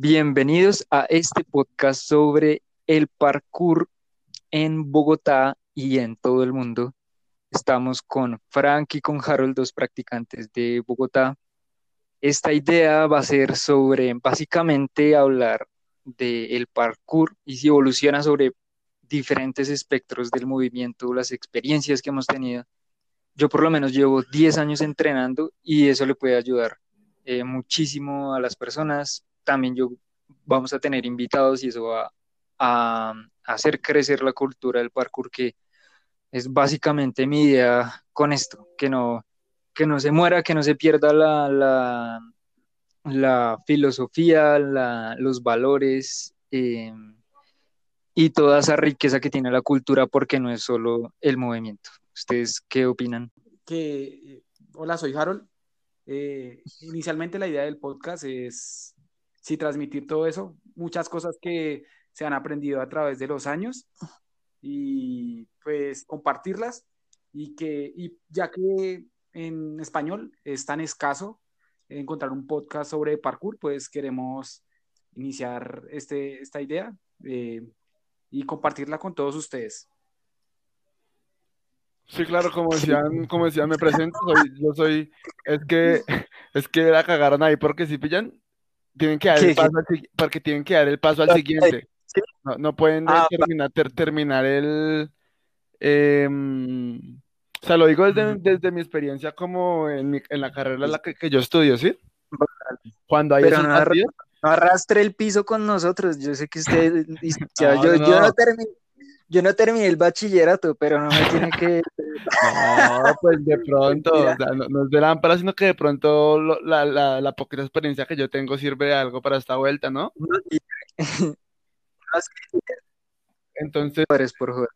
Bienvenidos a este podcast sobre el parkour en Bogotá y en todo el mundo. Estamos con Frank y con Harold, dos practicantes de Bogotá. Esta idea va a ser sobre básicamente hablar del parkour y si evoluciona sobre diferentes espectros del movimiento, las experiencias que hemos tenido. Yo por lo menos llevo 10 años entrenando y eso le puede ayudar eh, muchísimo a las personas. También yo vamos a tener invitados y eso va a, hacer crecer la cultura del parkour, que es básicamente mi idea con esto, que no, que no se muera, que no se pierda la, la, filosofía, la, los valores eh, y toda esa riqueza que tiene la cultura, porque no es solo el movimiento. ¿Ustedes qué opinan? Que, eh, hola, soy Harold. Eh, inicialmente la idea del podcast es sí transmitir todo eso, muchas cosas que se han aprendido a través de los años y pues compartirlas y que y ya que en español es tan escaso encontrar un podcast sobre parkour, pues queremos iniciar este, esta idea eh, y compartirla con todos ustedes. Sí, claro, como decían, como decían, me presento, yo soy, es que, es que la cagaron ahí porque si pillan, tienen que dar el paso al, porque tienen que dar el paso al siguiente. No, no pueden ah, terminar, terminar el, em, o sea, lo digo desde, desde mi experiencia como en, mi, en la carrera en la que, que, yo estudio, ¿sí? Cuando hay Pero no, arrastre el piso con nosotros, yo sé que usted, yo, yo, yo no terminé yo no terminé el bachillerato, pero no me tiene que. No, pues de pronto, o sea, no, es de lámpara, sino que de pronto la, la, la, poquita experiencia que yo tengo sirve de algo para esta vuelta, ¿no? Entonces, por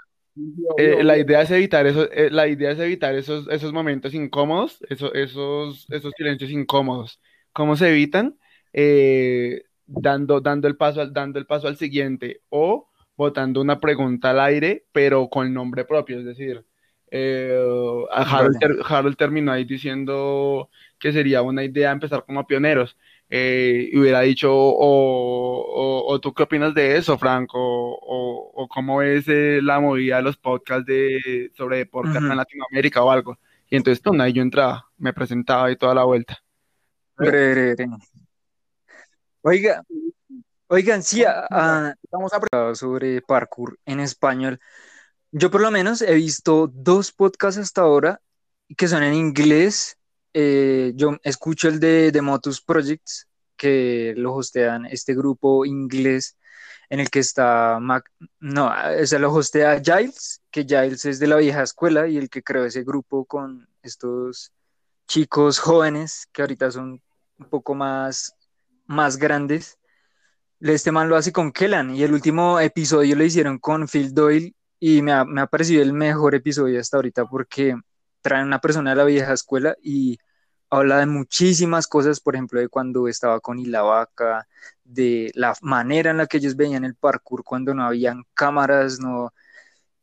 eh, la idea es evitar eso, eh, la idea es evitar esos, esos momentos incómodos, esos, esos, esos silencios incómodos. ¿Cómo se evitan? Eh, dando, dando, el paso al, dando el paso al siguiente o votando una pregunta al aire, pero con nombre propio, es decir, eh, Harold, terminó ahí diciendo que sería buena idea empezar como pioneros. Eh, y hubiera dicho, o, tú qué opinas de eso, Franco, o, cómo es eh, la movida de los podcasts de, sobre deporte en Latinoamérica o algo. Y entonces, ahí yo entraba, me presentaba y toda la vuelta. Oiga, Oigan, sí, estamos a sobre parkour en español. Yo por lo menos he visto dos podcasts hasta ahora que son en inglés. Eh, yo escucho el de, de Motus Projects, que lo hostean este grupo inglés en el que está Mac, no, ese lo hostea Giles, que Giles es de la vieja escuela y el que creó ese grupo con estos chicos jóvenes que ahorita son un poco más, más grandes este man lo hace con Kellan y el último episodio lo hicieron con Phil Doyle y me ha, me ha parecido el mejor episodio hasta ahorita porque traen una persona de la vieja escuela y habla de muchísimas cosas, por ejemplo, de cuando estaba con Ilavaca, de la manera en la que ellos veían el parkour cuando no habían cámaras, no...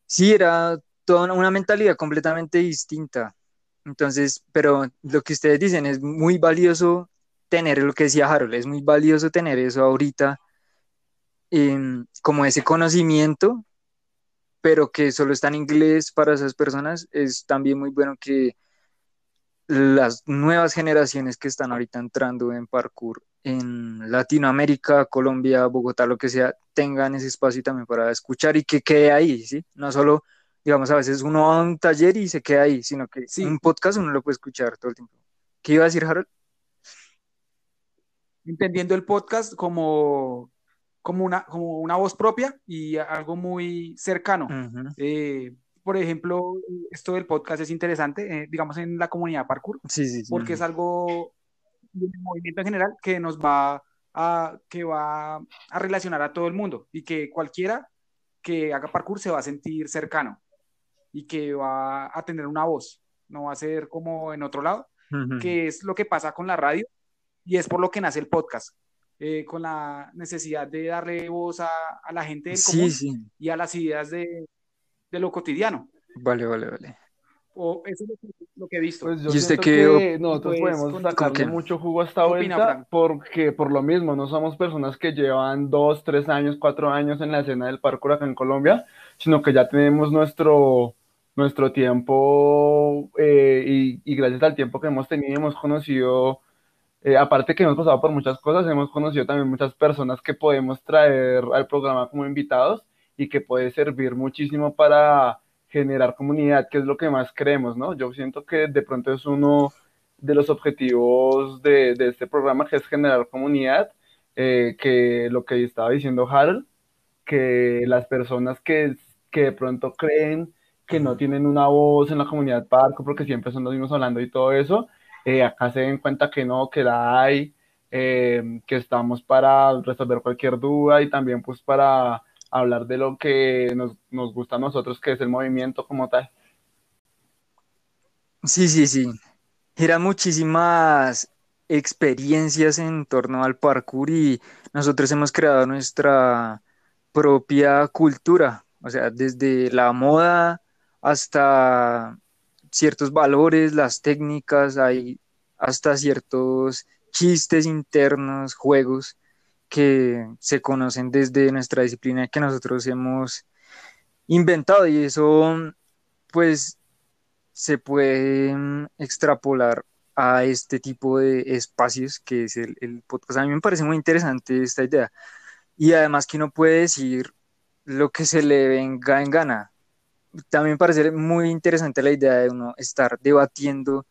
Sí, era toda una mentalidad completamente distinta. Entonces, pero lo que ustedes dicen es muy valioso tener lo que decía Harold, es muy valioso tener eso ahorita Em, como ese conocimiento, pero que solo está en inglés para esas personas, es también muy bueno que las nuevas generaciones que están ahorita entrando en parkour en Latinoamérica, Colombia, Bogotá, lo que sea, tengan ese espacio también para escuchar y que quede ahí, ¿sí? No solo, digamos, a veces uno va a un taller y se queda ahí, sino que sí. un podcast uno lo puede escuchar todo el tiempo. ¿Qué iba a decir, Harold? Entendiendo el podcast como como una, como una voz propia y algo muy cercano. Eh, por ejemplo, esto del podcast es interesante, eh, digamos, en la comunidad parkour, sí, sí, porque es algo un movimiento en general que nos va a, que va a relacionar a todo el mundo y que cualquiera que haga parkour se va a sentir cercano y que va a tener una voz, no va a ser como en otro lado, que es lo que pasa con la radio y es por lo que nace el podcast. Eh, con la necesidad de darle voz a, la gente del común y a las ideas de, de, lo cotidiano. Vale, vale, vale. O eso es lo que, he visto. Pues yo ¿Y usted que nosotros pues, podemos sacarle mucho jugo a esta ¿Qué opina, vuelta Frank? porque por lo mismo no somos personas que llevan dos, tres años, cuatro años en la escena del parkour acá en Colombia, sino que ya tenemos nuestro, nuestro tiempo eh, y, y gracias al tiempo que hemos tenido hemos conocido, eh, aparte que hemos pasado por muchas cosas, hemos conocido también muchas personas que podemos traer al programa como invitados y que puede servir muchísimo para generar comunidad, que es lo que más creemos, ¿no? Yo siento que de pronto es uno de los objetivos de, este programa, que es generar comunidad, eh, que lo que estaba diciendo Harold, que las personas que, que de pronto creen que no tienen una voz en la comunidad parco, porque siempre son los mismos hablando y todo eso, eh, acá se den cuenta que no, que la hay, eh, que estamos para resolver cualquier duda y también pues para hablar de lo que nos, nos gusta a nosotros, que es el movimiento como tal. Sí, sí, sí. Eran muchísimas experiencias en torno al parkour y nosotros hemos creado nuestra propia cultura, o sea, desde la moda hasta ciertos valores, las técnicas, hay hasta ciertos chistes internos, juegos que se conocen desde nuestra disciplina que nosotros hemos inventado y eso pues se puede mm, extrapolar a este tipo de espacios que es el, el podcast. A mí me parece muy interesante esta idea. Y además que uno puede decir lo que se le venga en gana. También parece muy interesante la idea de uno estar debatiendo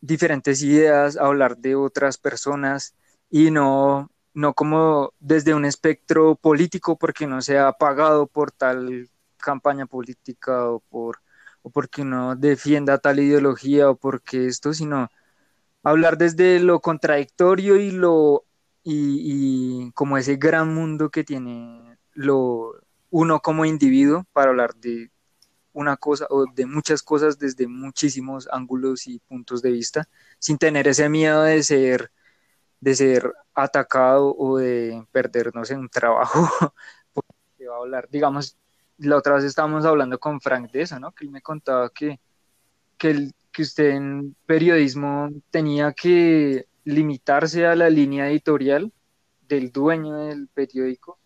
diferentes ideas, hablar de otras personas y no, no como desde un espectro político porque no sea pagado por tal campaña política o por o porque uno defienda tal ideología o porque esto, sino hablar desde lo contradictorio y lo y como ese gran mundo que tiene lo uno como individuo para hablar de una cosa o de muchas cosas desde muchísimos ángulos y puntos de vista, sin tener ese miedo de ser de ser atacado o de perder, no sé, un trabajo porque va a hablar, digamos, la otra vez estábamos hablando con Frank de eso, ¿no? Que él me contaba que, que, el, que usted en periodismo tenía que limitarse a la línea editorial del dueño del periódico,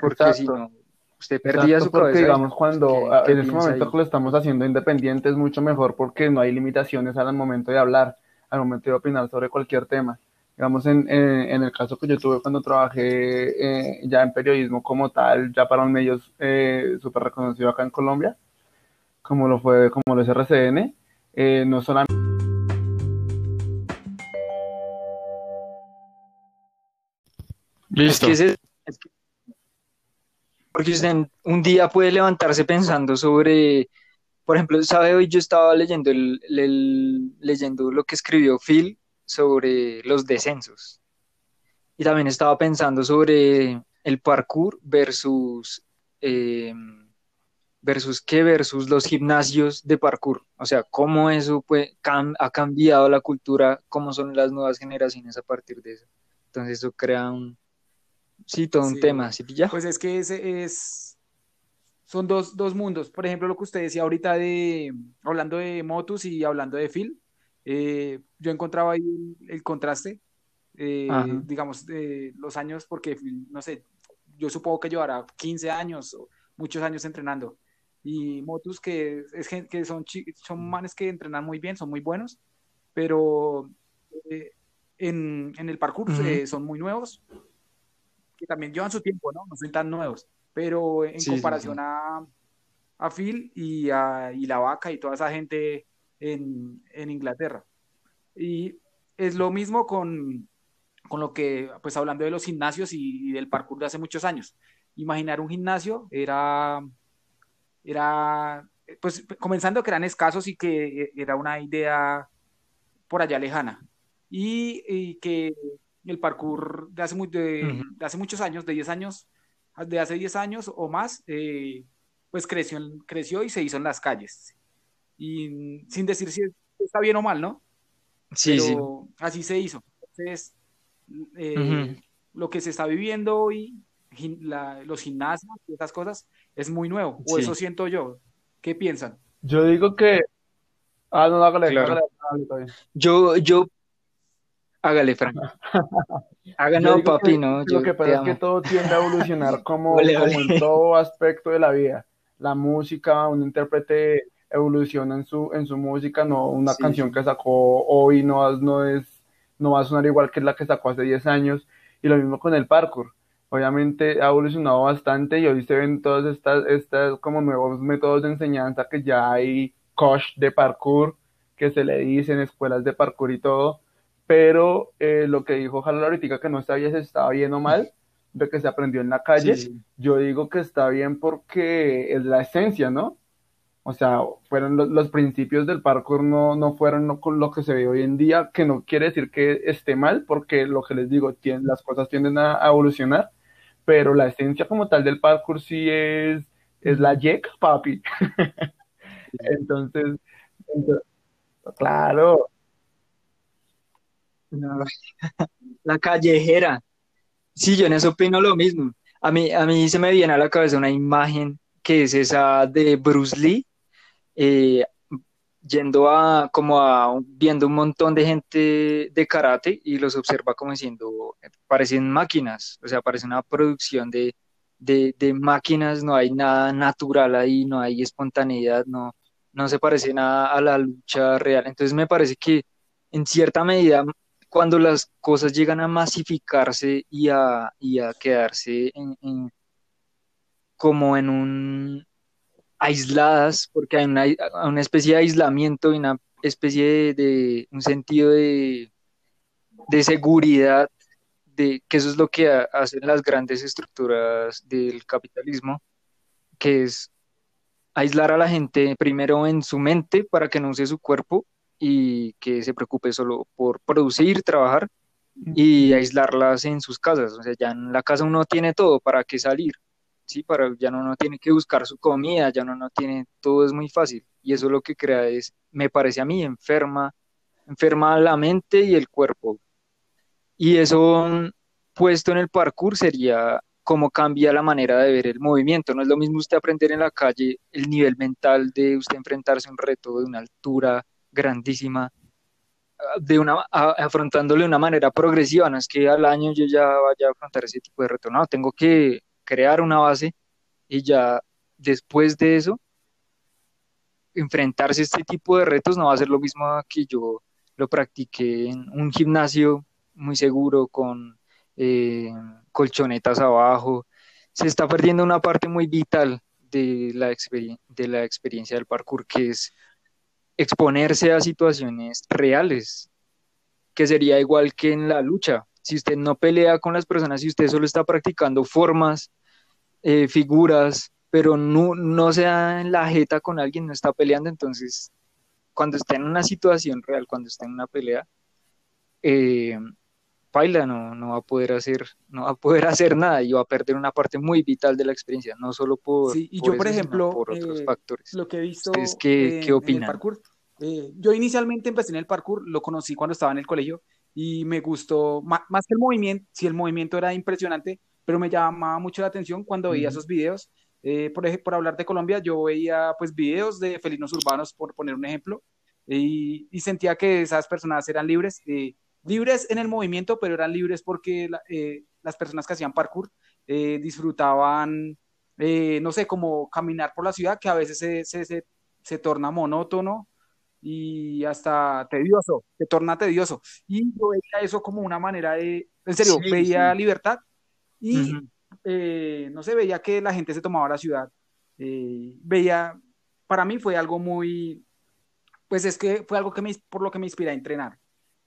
porque Exacto. si no, usted perdía Exacto, su porque cabeza. digamos cuando ¿Qué- en este momento ahí? que lo estamos haciendo independiente es mucho mejor porque no hay limitaciones al momento de hablar, al momento de opinar sobre cualquier tema. Digamos, en, en, en el caso que yo tuve cuando trabajé eh, ya en periodismo como tal, ya para un medio eh, súper reconocido acá en Colombia, como lo fue, como lo es RCN, eh, no solamente Es que ese- es que- porque un día puede levantarse pensando sobre, por ejemplo, sabe, hoy yo estaba leyendo, el, leyendo lo que escribió Phil sobre los descensos. Y también estaba pensando sobre el parkour versus, eh, versus qué, versus los gimnasios de parkour. O sea, cómo eso pues, ha cambiado la cultura, cómo son las nuevas generaciones a partir de eso. Entonces eso crea un, sí, todo un Sí. tema, ¿sí pilla? Pues es que ese es, son dos, dos mundos. Por ejemplo, lo que usted decía ahorita de, hablando de Motus y hablando de Phil, eh, yo encontraba ahí el, el contraste, eh, digamos, de los años, porque no sé, yo supongo que llevará 15 años o muchos años entrenando. Y Motus, que, es, que son, son manes que entrenan muy bien, son muy buenos, pero eh, en, en el parkour Ujú. eh, son muy nuevos que también llevan su tiempo, ¿no? No son tan nuevos, pero en Sí, sí, comparación sí. A, a Phil y, a, y la vaca y toda esa gente en, en Inglaterra. Y es lo mismo con, con lo que, pues hablando de los gimnasios y, y del parkour de hace muchos años. Imaginar un gimnasio era, era, pues comenzando que eran escasos y que era una idea por allá lejana. Y, y que el parkour de hace, mu- de, Ujú. de hace muchos años, de 10 años, de hace 10 años o más, eh, pues creció, en- creció y se hizo en las calles. Y sin decir si está bien o mal, ¿no? Sí, sí. Pero así se hizo. Entonces, eh, Ujú. lo que se está viviendo hoy, la- los gimnasios y esas cosas, es muy nuevo, o Sí. eso siento yo. ¿Qué piensan? Yo digo que, Ah, no, hágale, Claro. hágale, hágale, bien. Yo, yo, hágale, Frank. Haga, Yo no, papi, que no, Lo yo que te pasa es que todo tiende a evolucionar como, Ole, como ole. en todo aspecto de la vida. La música, un intérprete evoluciona en su, en su música, no una Sí, canción que sacó hoy no, no, es, no va a sonar igual que la que sacó hace 10 años. Y lo mismo con el parkour. Obviamente ha evolucionado bastante y hoy se ven todas estas, estas como nuevos métodos de enseñanza que ya hay coach de parkour que se le dice en escuelas de parkour y todo pero eh, lo que dijo Jalo ahorita que no sabía si estaba bien o mal, de que se aprendió en la calle, Sí, yo digo que está bien porque es la esencia, ¿no? O sea, fueron los, los principios del parkour, no, no fueron no con lo que se ve hoy en día, que no quiere decir que esté mal, porque lo que les digo, las cosas tienden a, a evolucionar, pero la esencia como tal del parkour sí es, es la yek, papi. Entonces, entonces, claro. La callejera. Sí, yo en eso opino lo mismo. A mí, a mí se me viene a la cabeza una imagen que es esa de Bruce Lee, eh, yendo a, como a, viendo un montón de gente de karate y los observa como diciendo, parecen máquinas, o sea, parece una producción de, de, de máquinas, no hay nada natural ahí, no hay espontaneidad, no, no se parece nada a la lucha real. Entonces me parece que en cierta medida cuando las cosas llegan a masificarse y a, y a quedarse en, como en un aisladas, porque hay una, especie de aislamiento y una especie de, de- un sentido de, de seguridad, de que eso es lo que ha- hacen las grandes estructuras del capitalismo, que es aislar a la gente primero en su mente para que no use su cuerpo y que se preocupe solo por producir, trabajar y aislarlas en sus casas. O sea, ya en la casa uno tiene todo, ¿para qué salir? Sí, para, ya no, no tiene que buscar su comida, ya no, no tiene, todo es muy fácil. Y eso lo que crea es, me parece a mí, enferma, enferma la mente y el cuerpo. Y eso mm, puesto en el parkour sería cómo cambia la manera de ver el movimiento. No es lo mismo usted aprender en la calle el nivel mental de usted enfrentarse a un reto de una altura grandísima, de una, a- afrontándolo de una manera progresiva. No es que al año yo ya vaya a afrontar ese tipo de reto. No, tengo que crear una base y ya después de eso, enfrentarse a este tipo de retos no va a ser lo mismo que yo lo practiqué en un gimnasio muy seguro con eh, colchonetas abajo. Se está perdiendo una parte muy vital de la, de la experiencia del parkour, que es exponerse a situaciones reales, que sería igual que en la lucha. Si usted no pelea con las personas, si usted solo está practicando formas, eh, figuras, pero no, no se da en la jeta con alguien, no está peleando, entonces cuando está en una situación real, cuando está en una pelea, eh, paila no, no va a poder hacer, no va a poder hacer nada y va a perder una parte muy vital de la experiencia, no solo por, Sí, y por yo, por eso, sino ejemplo, por otros eh, factores. lo que he visto ¿Ustedes qué- en, qué opinan? parkour, eh, yo inicialmente empecé en el parkour, lo conocí cuando estaba en el colegio y me gustó, ma- más que el movimiento, sí, el movimiento era impresionante, pero me llamaba mucho la atención cuando veía Ujú. esos videos. Eh, por ejemplo, por hablar de Colombia, yo veía pues videos de felinos urbanos, por poner un ejemplo, y, y sentía que esas personas eran libres, eh, libres en el movimiento, pero eran libres porque la- eh, las personas que hacían parkour eh, disfrutaban, eh, no sé, como caminar por la ciudad, que a veces se, se, se, se torna monótono y hasta tedioso, se torna tedioso. Y yo veía eso como una manera de, en serio, Sí, veía sí. libertad y Ujú. eh, no sé, veía que la gente se tomaba la ciudad. eh, veía, para mí fue algo muy, pues es que fue algo que me, por lo que me inspiré a entrenar,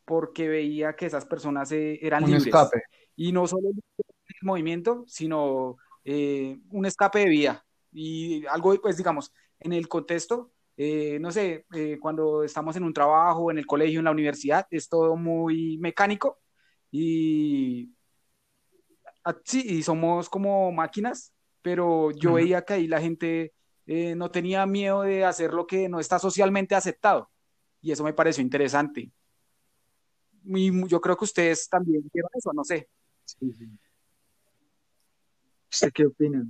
porque veía que esas personas eh, eran Un libres. escape. Y no solo el movimiento, sino eh, un escape de vida. Y algo, pues digamos, en el contexto, eh, no sé, eh, cuando estamos en un trabajo, en el colegio, en la universidad, es todo muy mecánico y sí, y somos como máquinas, pero yo Ujú. veía que ahí la gente eh, no tenía miedo de hacer lo que no está socialmente aceptado. Y eso me pareció interesante. Y yo creo que ustedes también vieron eso, no sé. Sí, sí. ¿Usted qué opina?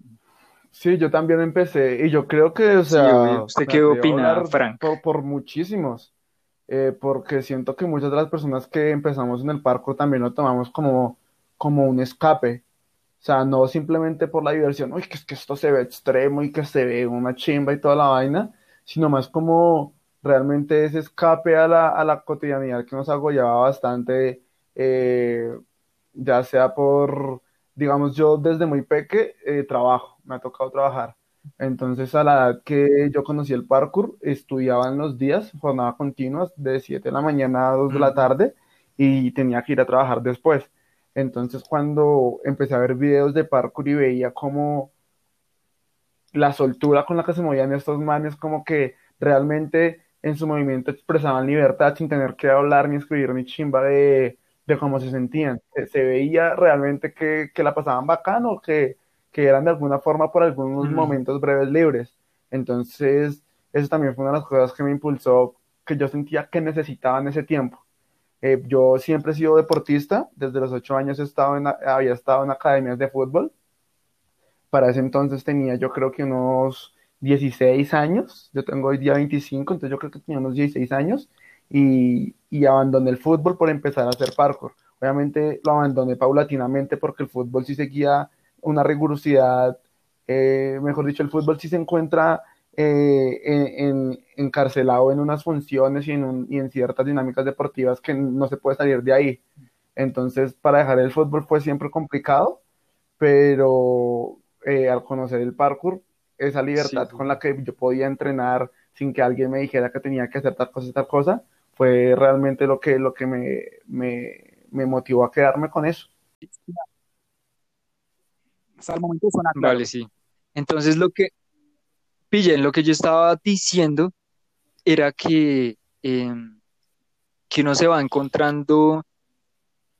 Sí, yo también empecé y yo creo que, o sea, ¿Usted qué opina, Frank? Por, muchísimos, eh, porque siento que muchas de las personas que empezamos en el parkour también lo tomamos como, como un escape, o sea, no simplemente por la diversión, uy, que es que esto se ve extremo y que se ve una chimba y toda la vaina, sino más como realmente ese escape a la, a la cotidianidad que nos agollaba bastante, eh, ya sea por, digamos, yo desde muy peque eh, trabajo, me ha tocado trabajar. Entonces, a la edad que yo conocí el parkour, estudiaba en los días, jornada continua, de 7 de la mañana a 2 de la tarde, y tenía que ir a trabajar después. Entonces, cuando empecé a ver videos de parkour y veía como la soltura con la que se movían estos manes, como que realmente en su movimiento expresaban libertad sin tener que hablar ni escribir ni chimba de, de cómo se sentían. Se, veía realmente que, que, la pasaban bacano, que, que eran de alguna forma por algunos momentos breves libres. Entonces, eso también fue una de las cosas que me impulsó, que yo sentía que necesitaba en ese tiempo. Eh, yo siempre he sido deportista, desde los ocho años he estado en, había estado en academias de fútbol. Para ese entonces tenía yo creo que unos 16 años, yo tengo hoy día 25, entonces yo creo que tenía unos 16 años y, y abandoné el fútbol por empezar a hacer parkour. Obviamente lo abandoné paulatinamente porque el fútbol sí seguía una rigurosidad, eh, mejor dicho, el fútbol sí se encuentra eh, en, encarcelado en unas funciones y en, y en ciertas dinámicas deportivas que no se puede salir de ahí. Entonces, para dejar el fútbol fue siempre complicado, pero eh, al conocer el parkour esa libertad con la que yo podía entrenar sin que alguien me dijera que tenía que hacer tal cosa y tal cosa, fue realmente lo que, lo que me, me, motivó a quedarme con eso. Hasta el momento Vale, sí. Entonces lo que, pillen, lo que yo estaba diciendo era que, em, que uno se va encontrando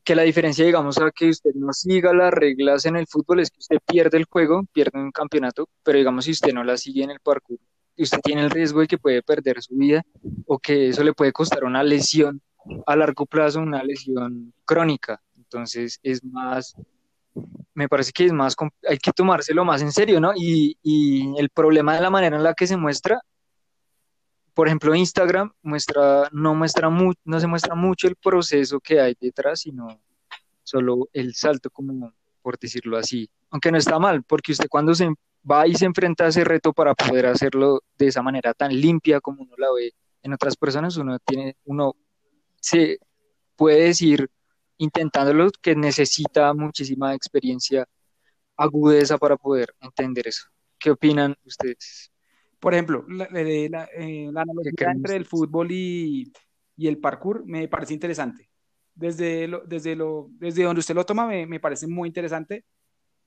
que la diferencia, digamos, a que usted no siga las reglas en el fútbol es que usted pierde el juego, pierde un campeonato, pero digamos, si usted no la sigue en el parkour, usted tiene el riesgo de que puede perder su vida o que eso le puede costar una lesión a largo plazo, una lesión crónica. Entonces, es más, me parece que es más, hay que tomárselo más en serio, ¿no? Y, y el problema de la manera en la que se muestra por ejemplo, Instagram muestra, no, muestra no se muestra mucho el proceso que hay detrás, sino solo el salto, como por decirlo así. Aunque no está mal, porque usted cuando se va y se enfrenta a ese reto para poder hacerlo de esa manera tan limpia como uno la ve en otras personas, uno tiene, uno se puede decir intentándolo que necesita muchísima experiencia, agudeza para poder entender eso. ¿Qué opinan ustedes? Por ejemplo, la, eh, analogía entre el fútbol y, el parkour me parece interesante. Desde, lo, desde, lo, desde donde usted lo toma me, parece muy interesante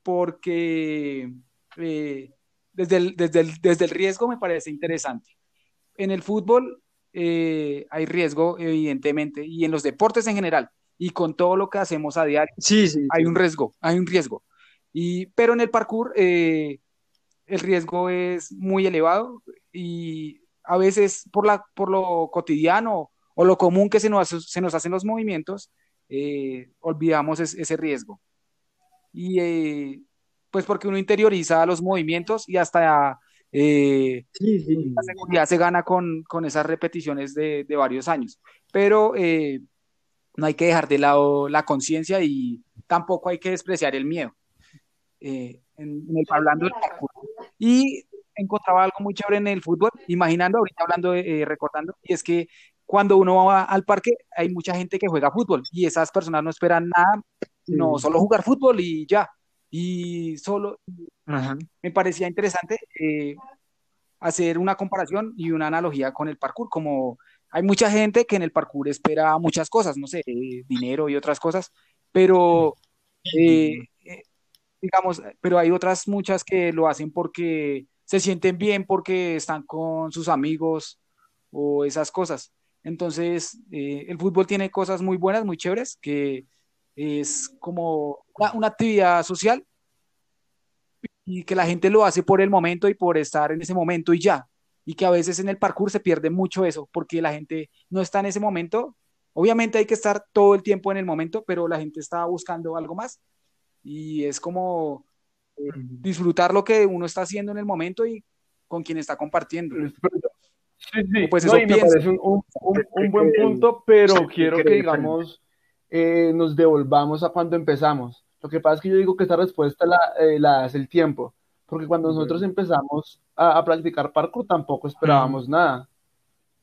porque eh, desde, el, desde, el, desde el riesgo me parece interesante. En el fútbol eh, hay riesgo, evidentemente, y en los deportes en general, y con todo lo que hacemos a diario, sí, sí, hay un riesgo, hay un riesgo. Y, pero en el parkour el riesgo es muy elevado y a veces por, la, por lo cotidiano o lo común que se nos, se nos hacen los movimientos, eh, olvidamos ese riesgo. Y eh, pues porque uno interioriza los movimientos y hasta eh, la seguridad se gana con, esas repeticiones de, varios años. Pero no hay que dejar de lado la conciencia y tampoco hay que despreciar el miedo. En, el, hablando del y encontraba algo muy chévere en el fútbol, imaginando, ahorita hablando, eh, recordando, y es que cuando uno va al parque hay mucha gente que juega fútbol y esas personas no esperan nada, no solo jugar fútbol y ya. Y solo me parecía interesante eh, hacer una comparación y una analogía con el parkour, como hay mucha gente que en el parkour espera muchas cosas, no sé, dinero y otras cosas, pero eh, digamos, pero hay otras muchas que lo hacen porque se sienten bien, porque están con sus amigos o esas cosas. Entonces, eh, el fútbol tiene cosas muy buenas, muy chéveres, que es como una, actividad social y que la gente lo hace por el momento y por estar en ese momento y ya. Y que a veces en el parkour se pierde mucho eso, porque la gente no está en ese momento. Obviamente hay que estar todo el tiempo en el momento, pero la gente está buscando algo más y es como eh, disfrutar lo que uno está haciendo en el momento y con quien está compartiendo. Sí, sí, pues eso me parece un, un, buen punto, pero quiero que, digamos, eh, nos devolvamos a cuando empezamos. Lo que pasa es que yo digo que esta respuesta la, eh, la hace el tiempo, porque cuando nosotros empezamos a, a, practicar parkour tampoco esperábamos nada.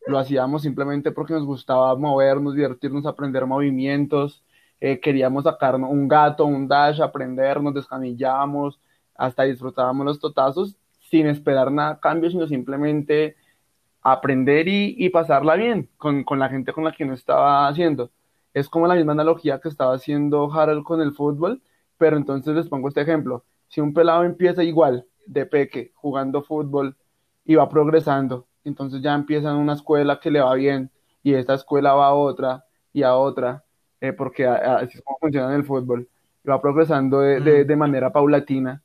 Lo hacíamos simplemente porque nos gustaba movernos, divertirnos, aprender movimientos. Eh, queríamos sacarnos un gato, un dash, aprendernos, descamillábamos, hasta disfrutábamos los totazos sin esperar nada cambio, sino simplemente aprender y, y pasarla bien con, con, la gente con la que uno estaba haciendo. Es como la misma analogía que estaba haciendo Harold con el fútbol, pero entonces les pongo este ejemplo. Si un pelado empieza igual, de peque, jugando fútbol y va progresando, entonces ya empieza en una escuela que le va bien y esta escuela va a otra y a otra, eh, porque así es como funciona en el fútbol, y va progresando de, de, de manera paulatina,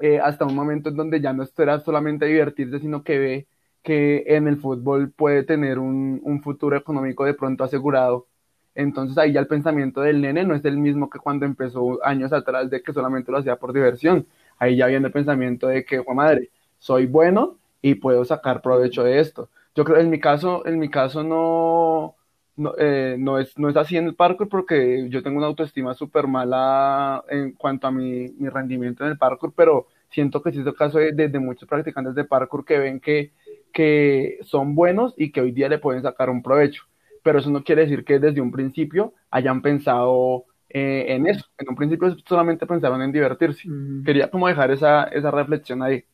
eh, hasta un momento en donde ya no espera solamente divertirse, sino que ve que en el fútbol puede tener un, un futuro económico de pronto asegurado entonces ahí ya el pensamiento del nene no es el mismo que cuando empezó años atrás de que solamente lo hacía por diversión. Ahí ya viene el pensamiento de que, oh, madre, soy bueno y puedo sacar provecho de esto. Yo creo, en mi caso, en mi caso no, no, eh, no, es, no es así en el parkour porque yo tengo una autoestima súper mala en cuanto a mi, mi, rendimiento en el parkour, pero siento que sí es el caso de, de, de, muchos practicantes de parkour que ven que, que son buenos y que hoy día le pueden sacar un provecho pero eso no quiere decir que desde un principio hayan pensado eh, en eso. En un principio solamente pensaron en divertirse. Mm. Quería como dejar esa, esa reflexión ahí.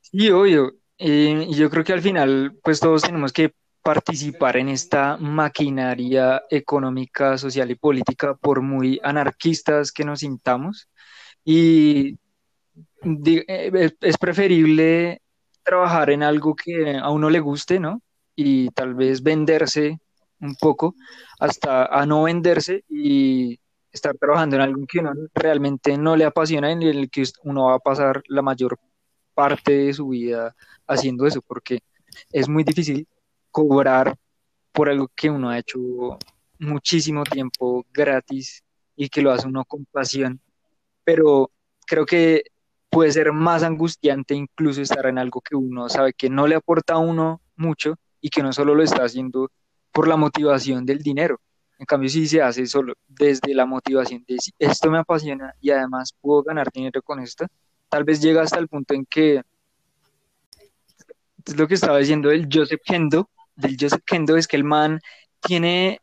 Sí, obvio. Eh, y yo creo que al final, pues todos tenemos que participar en esta maquinaria económica, social y política, por muy anarquistas que nos sintamos. Y eh, es preferible trabajar en algo que a uno le guste, ¿no? Y tal vez venderse un poco hasta a no venderse y estar trabajando en algo que uno realmente no le apasiona en el que uno va a pasar la mayor parte de su vida haciendo eso, porque es muy difícil cobrar por algo que uno ha hecho muchísimo tiempo gratis y que lo hace uno con pasión. Pero creo que puede ser más angustiante incluso estar en algo que uno sabe que no le aporta a uno mucho y que no solo lo está haciendo por la motivación del dinero. En cambio, si se hace solo desde la motivación de esto me apasiona y además puedo ganar dinero con esto, tal vez llega hasta el punto en que es lo que estaba diciendo el Joseph Kendo, del Joseph Kendo es que el man tiene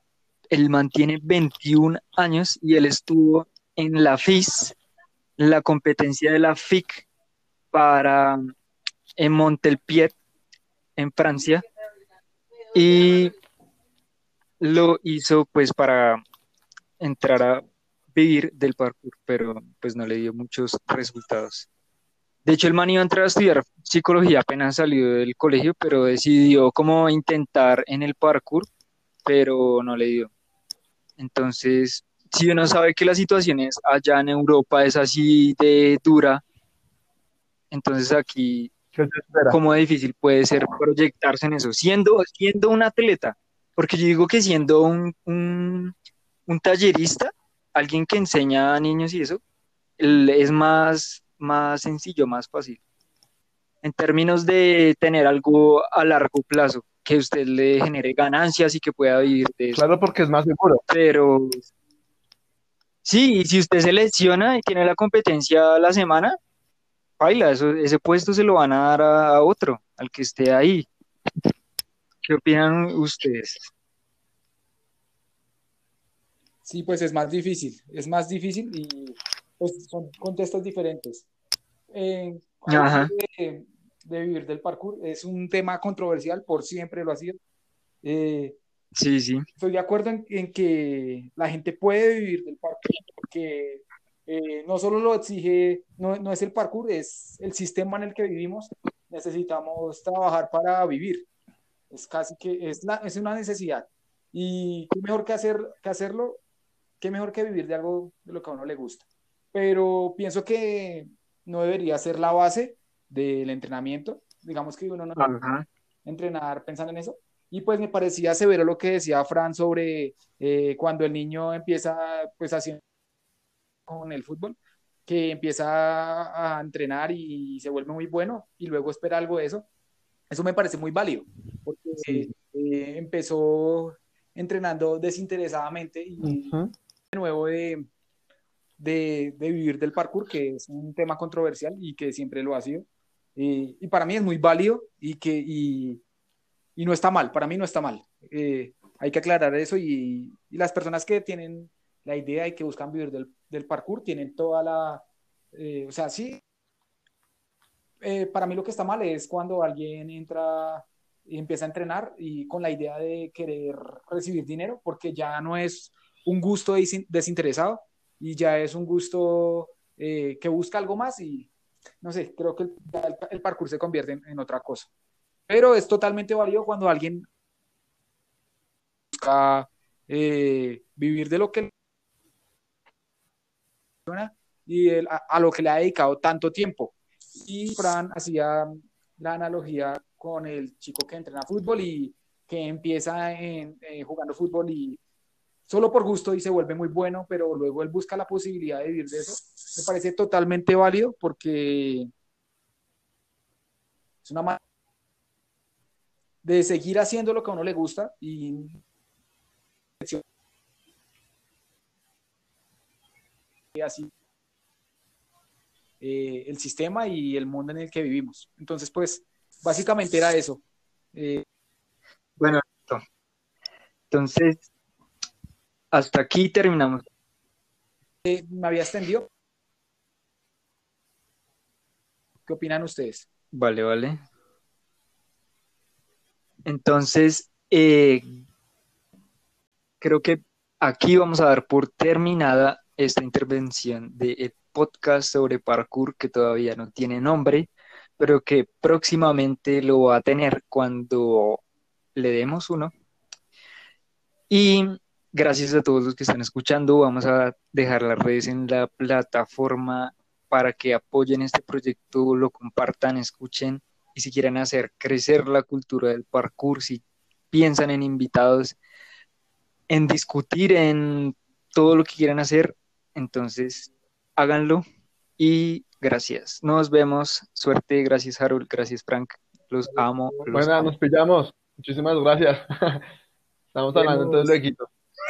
el man tiene 21 años y él estuvo en la FIS la competencia de la FIC para en Montelpied, en Francia, y lo hizo pues para entrar a vivir del parkour, pero pues no le dio muchos resultados. De hecho, el man iba a entrar a estudiar psicología apenas salió del colegio, pero decidió como intentar en el parkour, pero no le dio. Entonces, si uno sabe que la situación es allá en Europa es así de dura, entonces aquí, ¿cómo difícil puede ser proyectarse en eso? Siendo, siendo un atleta, porque yo digo que siendo un, un, un tallerista, alguien que enseña a niños y eso, es más, más sencillo, más fácil. En términos de tener algo a largo plazo, que usted le genere ganancias y que pueda vivir de eso. Claro, porque es más seguro. Pero Sí, y si usted se lesiona y tiene la competencia la semana, baila, eso, ese puesto se lo van a dar a, otro, al que esté ahí. ¿Qué opinan ustedes? Sí, pues es más difícil, es más difícil y pues son contextos diferentes. Eh, de, de, vivir del parkour es un tema controversial, por siempre lo ha sido. Eh, Sí, sí. Estoy de acuerdo en, que la gente puede vivir del parkour, porque eh, no solo lo exige, no, no, es el parkour, es el sistema en el que vivimos. Necesitamos trabajar para vivir. Es casi que es, la, es una necesidad. Y qué mejor que, hacer, que hacerlo, qué mejor que vivir de algo de lo que a uno le gusta. Pero pienso que no debería ser la base del entrenamiento. Digamos que uno no Ajá. entrenar pensando en eso, y pues me parecía severo lo que decía Fran sobre eh, cuando el niño empieza pues haciendo con el fútbol, que empieza a entrenar y se vuelve muy bueno y luego espera algo de eso. Eso me parece muy válido, porque eh, empezó entrenando desinteresadamente y de nuevo de, de, vivir del parkour, que es un tema controversial y que siempre lo ha sido. y para mí es muy válido y que y, no está mal, para mí no está mal. Eh, hay que aclarar eso y, las personas que tienen la idea y que buscan vivir del, del parkour tienen toda la, eh, o sea, sí, eh, para mí lo que está mal es cuando alguien entra y empieza a entrenar y con la idea de querer recibir dinero, porque ya no es un gusto desinteresado y ya es un gusto eh, que busca algo más y no sé, creo que el, el parkour se convierte en, otra cosa. Pero es totalmente válido cuando alguien busca vivir de lo que y a, lo que le ha dedicado tanto tiempo. Y Fran hacía la analogía con el chico que entrena fútbol y que empieza en, eh, jugando fútbol y solo por gusto y se vuelve muy bueno, pero luego él busca la posibilidad de vivir de eso. Me parece totalmente válido porque es una manera de seguir haciendo lo que a uno le gusta y así eh, el sistema y el mundo en el que vivimos. Entonces, pues, básicamente era eso. Eh, bueno, entonces, hasta aquí terminamos. Eh, me había extendido. ¿Qué opinan ustedes? Vale, vale. Entonces, creo que aquí vamos a dar por terminada esta intervención de podcast sobre parkour que todavía no tiene nombre, pero que próximamente lo va a tener cuando le demos uno. Y gracias a todos los que están escuchando, vamos a dejar las redes en la plataforma para que apoyen este proyecto, lo compartan, escuchen y si quieren hacer crecer la cultura del parkour, si piensan en invitados, en discutir en todo lo que quieran hacer, entonces háganlo y gracias. Nos vemos. Suerte. Gracias, Harold. Gracias, Frank. Los amo. Bueno, nos pillamos. Muchísimas gracias. Estamos hablando entonces de